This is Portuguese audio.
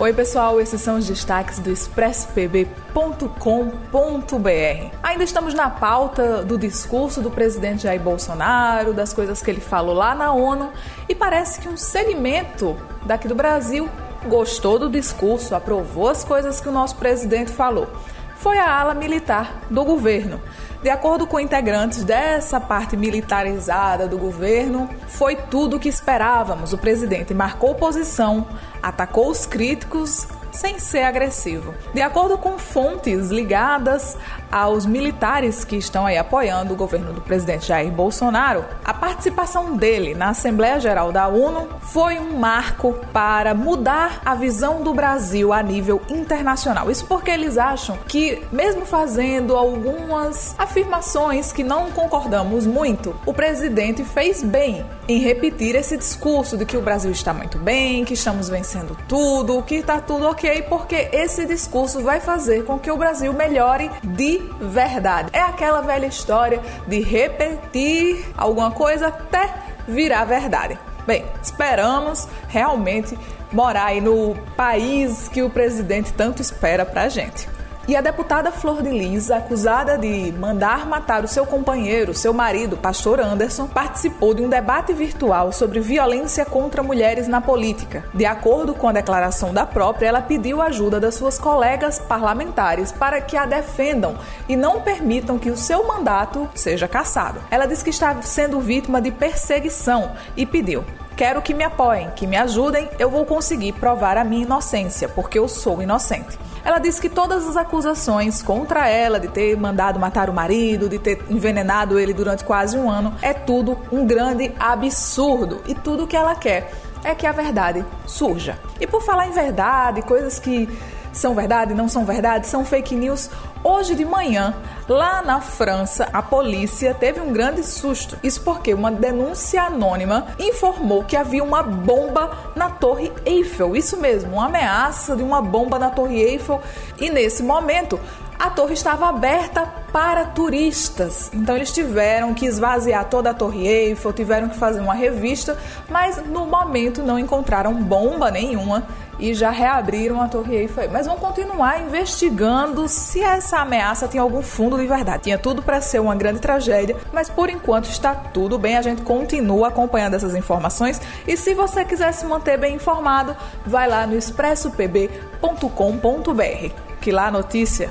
Oi, pessoal, esses são os destaques do expressopb.com.br. Ainda estamos na pauta do discurso do presidente Jair Bolsonaro, das coisas que ele falou lá na ONU, e parece que um segmento daqui do Brasil gostou do discurso, aprovou as coisas que o nosso presidente falou. Foi a ala militar do governo. De acordo com integrantes dessa parte militarizada do governo, foi tudo o que esperávamos. O presidente marcou posição, atacou os críticos sem ser agressivo. De acordo com fontes ligadas aos militares que estão aí apoiando o governo do presidente Jair Bolsonaro, a participação dele na Assembleia Geral da ONU foi um marco para mudar a visão do Brasil a nível internacional. Isso porque eles acham que, mesmo fazendo algumas afirmações que não concordamos muito, o presidente fez bem em repetir esse discurso de que o Brasil está muito bem, que estamos vencendo tudo, que está tudo ok, porque esse discurso vai fazer com que o Brasil melhore de verdade. É aquela velha história de repetir alguma coisa até virar verdade. Bem, esperamos realmente morar aí no país que o presidente tanto espera pra gente. E a deputada Flor de Lis, acusada de mandar matar o seu companheiro, seu marido, pastor Anderson, participou de um debate virtual sobre violência contra mulheres na política. De acordo com a declaração da própria, ela pediu ajuda das suas colegas parlamentares para que a defendam e não permitam que o seu mandato seja cassado. Ela disse que está sendo vítima de perseguição e pediu: Quero que me apoiem, que me ajudem, eu vou conseguir provar a minha inocência, porque eu sou inocente. Ela disse que todas as acusações contra ela de ter mandado matar o marido, de ter envenenado ele durante quase um ano, é tudo um grande absurdo. E tudo que ela quer é que a verdade surja. E por falar em verdade, coisas que são verdade, não são verdade, são fake news. Hoje de manhã, lá na França, a polícia teve um grande susto. Isso porque uma denúncia anônima informou que havia uma bomba na Torre Eiffel. Isso mesmo, uma ameaça de uma bomba na Torre Eiffel. E nesse momento, a torre estava aberta para turistas. Então eles tiveram que esvaziar toda a Torre Eiffel, tiveram que fazer uma revista, mas no momento não encontraram bomba nenhuma e já reabriram a Torre Eiffel. Mas vão continuar investigando se essa ameaça tem algum fundo de verdade. Tinha tudo para ser uma grande tragédia, mas por enquanto está tudo bem. A gente continua acompanhando essas informações e se você quiser se manter bem informado, vai lá no expressopb.com.br, que lá a notícia